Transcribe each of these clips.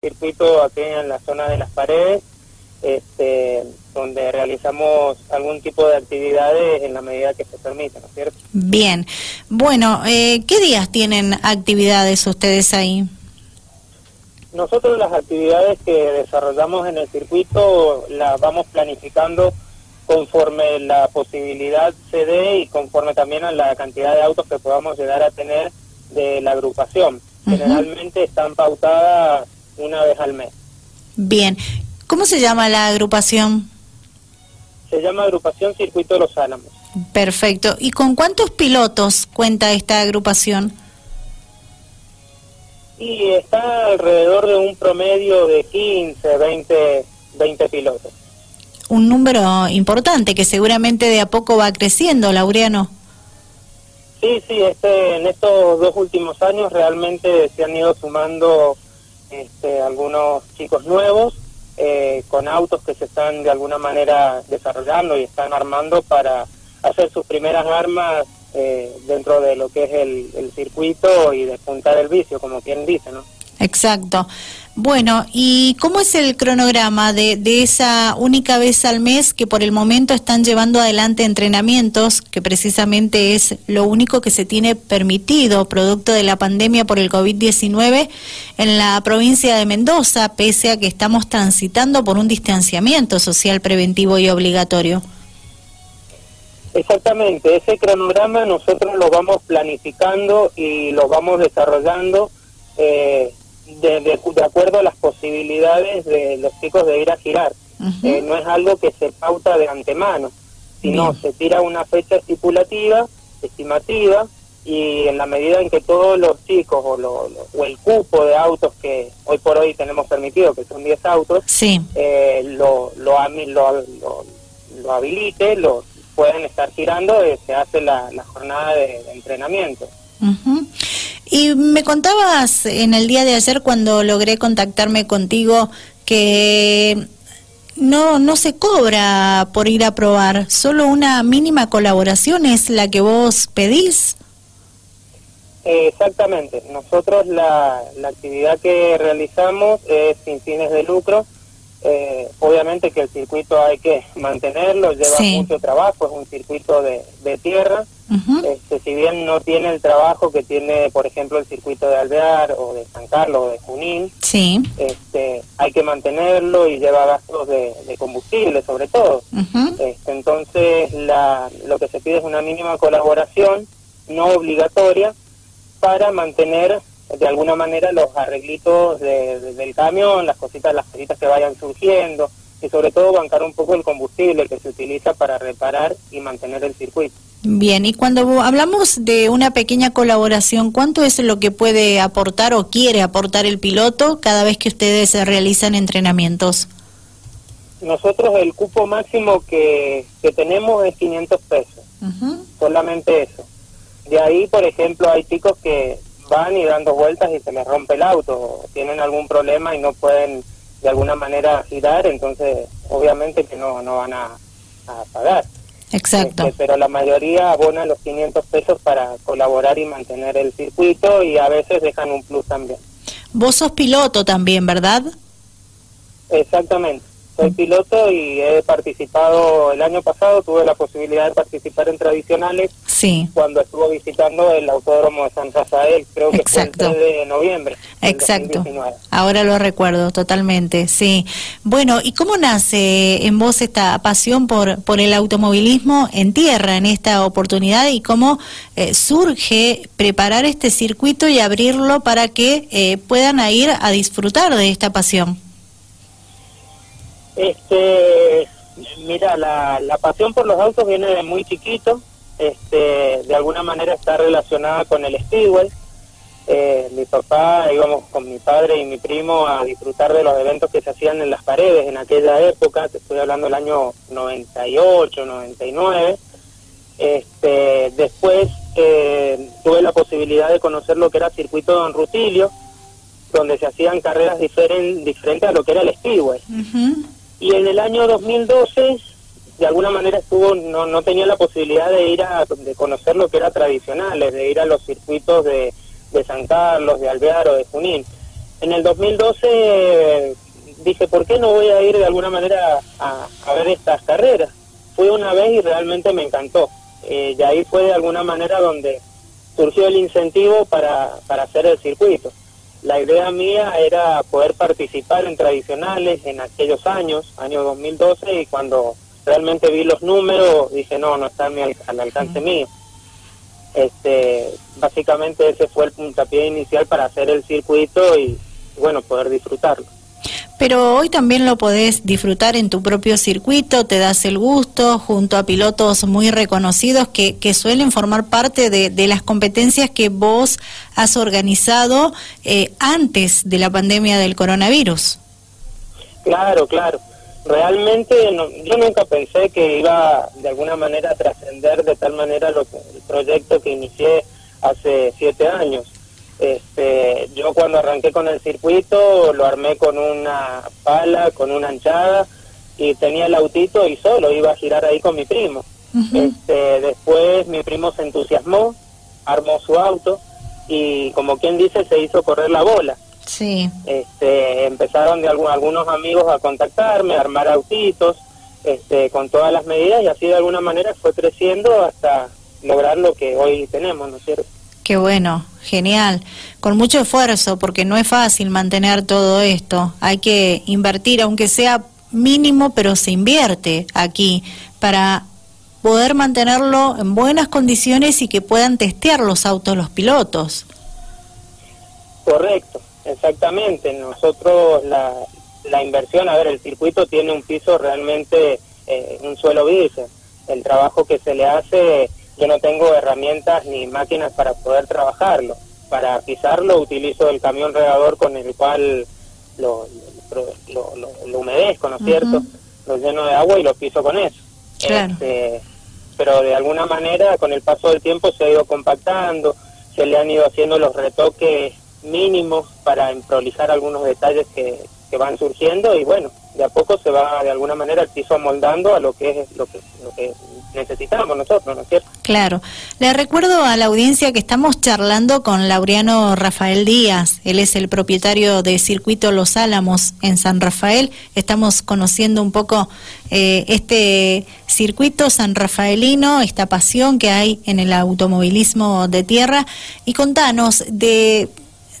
circuito aquí en la zona de las paredes, este, donde realizamos algún tipo de actividades en la medida que se permita, ¿no es cierto? Bien. Bueno, eh, ¿qué días tienen actividades ustedes ahí? Nosotros las actividades que desarrollamos en el circuito las vamos planificando conforme la posibilidad se dé y conforme también a la cantidad de autos que podamos llegar a tener de la agrupación. Generalmente están pautadas una vez al mes. Bien. ¿Cómo se llama la agrupación? Se llama Agrupación Circuito de los Álamos. Perfecto. ¿Y con cuántos pilotos cuenta esta agrupación? Y está alrededor de un promedio de 15, 20, 20 pilotos. Un número importante que seguramente de a poco va creciendo, Laureano. Sí, sí, este, en estos dos últimos años realmente se han ido sumando este, algunos chicos nuevos eh, con autos que se están de alguna manera desarrollando y están armando para hacer sus primeras armas eh, dentro de lo que es el, el circuito y despuntar el vicio, como quien dice, ¿no? Exacto. Bueno, ¿y cómo es el cronograma de, de, esa única vez al mes que por el momento están llevando adelante entrenamientos, que precisamente es lo único que se tiene permitido producto de la pandemia por el COVID-19 en la provincia de Mendoza, pese a que estamos transitando por un distanciamiento social preventivo y obligatorio? Exactamente, ese cronograma nosotros lo vamos planificando y lo vamos desarrollando. Eh, de, de, de, acuerdo a las posibilidades de los chicos de ir a girar. Uh -huh. eh, no es algo que se pauta de antemano, sino Bien. se tira una fecha estipulativa, estimativa, y en la medida en que todos los chicos o, lo, lo, o el cupo de autos que hoy por hoy tenemos permitido, que son 10 autos, sí. eh, lo, lo, lo, lo, habilite, lo pueden estar girando, eh, se hace la, la jornada de, de entrenamiento. Uh -huh. Y me contabas en el día de ayer cuando logré contactarme contigo que no no se cobra por ir a probar, solo una mínima colaboración es la que vos pedís. Exactamente, nosotros la, la actividad que realizamos es sin fines de lucro, eh, obviamente que el circuito hay que mantenerlo, lleva sí. mucho trabajo, es un circuito de, de tierra, uh -huh. este, si bien no tiene el trabajo que tiene, por ejemplo, el circuito de Alvear o de San Carlos o de Junín, sí. este, hay que mantenerlo y lleva gastos de, de combustible sobre todo. Uh -huh. este, entonces la, lo que se pide es una mínima colaboración, no obligatoria, para mantener de alguna manera los arreglitos de, de, del camión, las cositas, las cositas que vayan surgiendo y sobre todo bancar un poco el combustible que se utiliza para reparar y mantener el circuito. Bien, y cuando hablamos de una pequeña colaboración, ¿cuánto es lo que puede aportar o quiere aportar el piloto cada vez que ustedes realizan entrenamientos? Nosotros el cupo máximo que, que tenemos es 500 pesos, uh -huh. solamente eso. De ahí, por ejemplo, hay chicos que van y dando vueltas y se les rompe el auto, tienen algún problema y no pueden de alguna manera girar, entonces obviamente que no, no van a, a pagar. Exacto. Este, pero la mayoría abona los 500 pesos para colaborar y mantener el circuito y a veces dejan un plus también. Vos sos piloto también, ¿verdad? Exactamente soy piloto y he participado el año pasado, tuve la posibilidad de participar en tradicionales sí. cuando estuvo visitando el autódromo de San Rafael, creo que Exacto. fue el 3 de noviembre. Exacto. Ahora lo recuerdo totalmente, sí. Bueno, ¿y cómo nace en vos esta pasión por, por el automovilismo en tierra en esta oportunidad y cómo eh, surge preparar este circuito y abrirlo para que eh, puedan ir a disfrutar de esta pasión? Este, mira, la, la pasión por los autos viene de muy chiquito, este, de alguna manera está relacionada con el speedway. Eh, mi papá, íbamos con mi padre y mi primo a disfrutar de los eventos que se hacían en las paredes en aquella época, te estoy hablando del año 98, 99. Este, después eh, tuve la posibilidad de conocer lo que era circuito Don Rutilio, donde se hacían carreras diferen, diferentes a lo que era el speedway. Uh y en el año 2012 de alguna manera estuvo no no tenía la posibilidad de ir a de conocer lo que era tradicional de ir a los circuitos de, de San Carlos de Alvear o de Junín En el 2012 dije, ¿por qué no voy a ir de alguna manera a, ver estas carreras? Fui una vez y realmente me encantó. Eh, y ahí fue de alguna manera donde surgió el incentivo para, para hacer el circuito. La idea mía era poder participar en tradicionales en aquellos años, año 2012, y cuando realmente vi los números dije, no, no está al alcance mío. Este, básicamente ese fue el puntapié inicial para hacer el circuito y, bueno, poder disfrutarlo. Pero hoy también lo podés disfrutar en tu propio circuito, te das el gusto junto a pilotos muy reconocidos que, que suelen formar parte de, de, las competencias que vos has organizado eh, antes de la pandemia del coronavirus. Claro, claro. Realmente yo nunca pensé que iba de alguna manera a trascender de tal manera lo el proyecto que inicié hace siete años este, yo cuando arranqué con el circuito lo armé con una pala, con una anchada y tenía el autito y solo iba a girar ahí con mi primo. este, después mi primo se entusiasmó, armó su auto y como quien dice se hizo correr la bola. Sí. Este, empezaron de algunos amigos a contactarme, a armar autitos, este, con todas las medidas y así de alguna manera fue creciendo hasta lograr lo que hoy tenemos, ¿no es cierto? Qué bueno, genial. Con mucho esfuerzo, porque no es fácil mantener todo esto. Hay que invertir, aunque sea mínimo, pero se invierte aquí para poder mantenerlo en buenas condiciones y que puedan testear los autos los pilotos. Correcto, exactamente. Nosotros la, la inversión, a ver, el circuito tiene un piso realmente, eh, un suelo dice. El trabajo que se le hace yo no tengo herramientas ni máquinas para poder trabajarlo. Para pisarlo utilizo el camión regador con el cual lo, lo, humedezco, ¿no es cierto? Lo lleno de agua y lo piso con eso. Este, pero de alguna manera con el paso del tiempo se ha ido compactando, se le han ido haciendo los retoques mínimos para prolijar algunos detalles que, que van surgiendo y bueno, de a poco se va de alguna manera el piso amoldando a lo que es lo que, lo que necesitamos nosotros, ¿no es cierto? Claro. Le recuerdo a la audiencia que estamos charlando con Laureano Rafael Díaz. Él es el propietario de Circuito Los Álamos en San Rafael. Estamos conociendo un poco eh, este circuito san rafaelino, esta pasión que hay en el automovilismo de tierra. Y contanos de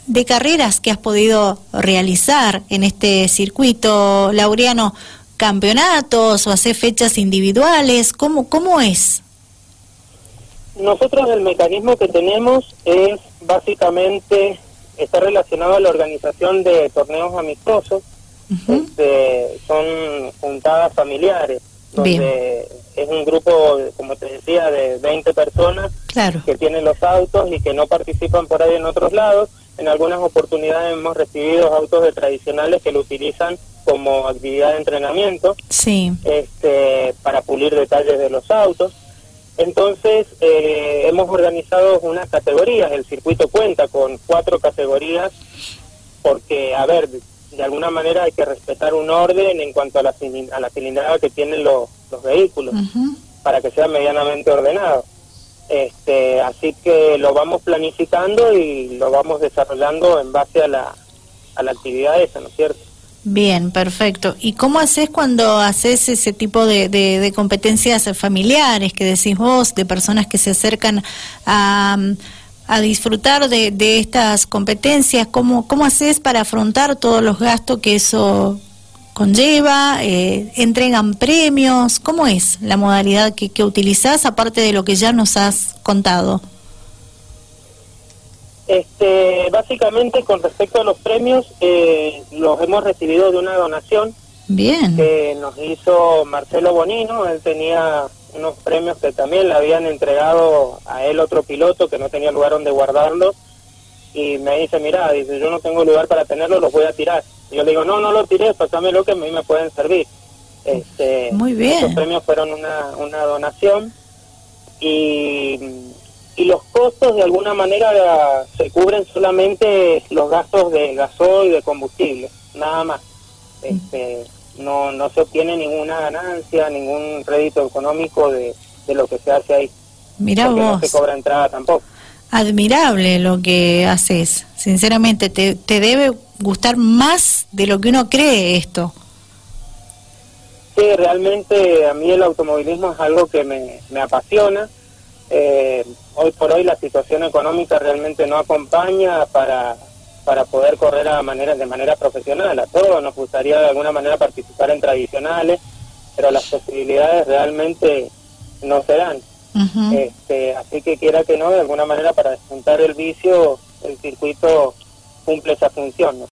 de carreras que has podido realizar en este circuito, Laureano, campeonatos o hacer fechas individuales, ¿cómo, cómo es? Nosotros el mecanismo que tenemos es básicamente, está relacionado a la organización de torneos amistosos, este, son juntadas familiares, donde es un grupo, como te decía, de 20 personas que tienen los autos y que no participan por ahí en otros lados en algunas oportunidades hemos recibido autos de tradicionales que lo utilizan como actividad de entrenamiento sí. este, para pulir detalles de los autos. Entonces, eh, hemos organizado unas categorías. El circuito cuenta con cuatro categorías porque, a ver, de alguna manera hay que respetar un orden en cuanto a la, a la cilindrada que tienen los, los vehículos para que sea medianamente ordenado. Este, así que lo vamos planificando y lo vamos desarrollando en base a la, a la actividad esa, ¿no es cierto? Bien, perfecto. ¿Y cómo haces cuando haces ese tipo de, de, competencias familiares que decís vos, de personas que se acercan a, a disfrutar de, de estas competencias? ¿Cómo, ¿Cómo haces para afrontar todos los gastos que eso conlleva? Eh, ¿Entregan premios? ¿Cómo es la modalidad que, que utilizás, aparte de lo que ya nos has contado? Este, básicamente, con respecto a los premios, eh, los hemos recibido de una donación Bien. que nos hizo Marcelo Bonino. Él tenía unos premios que también le habían entregado a él otro piloto que no tenía lugar donde guardarlos. Y me dice, mira, dice, yo no tengo lugar para tenerlos, los voy a tirar yo le digo, no, no lo tiré, lo que a mí me pueden servir. Este, Muy bien. Estos premios fueron una, una donación y, y los costos de alguna manera se cubren solamente los gastos de gasoil y de combustible, nada más. Este, no, no se obtiene ninguna ganancia, ningún rédito económico de, de lo que se hace ahí. Mira vos. No se cobra entrada tampoco admirable lo que haces. Sinceramente, te, te debe gustar más de lo que uno cree esto. Sí, realmente a mí el automovilismo es algo que me, me apasiona. Eh, hoy por hoy la situación económica realmente no acompaña para, para poder correr a manera, de manera profesional. A todos nos gustaría de alguna manera participar en tradicionales, pero las posibilidades realmente no se dan. este, así que quiera que no, de alguna manera para despuntar el vicio, el circuito cumple esa función. ¿no?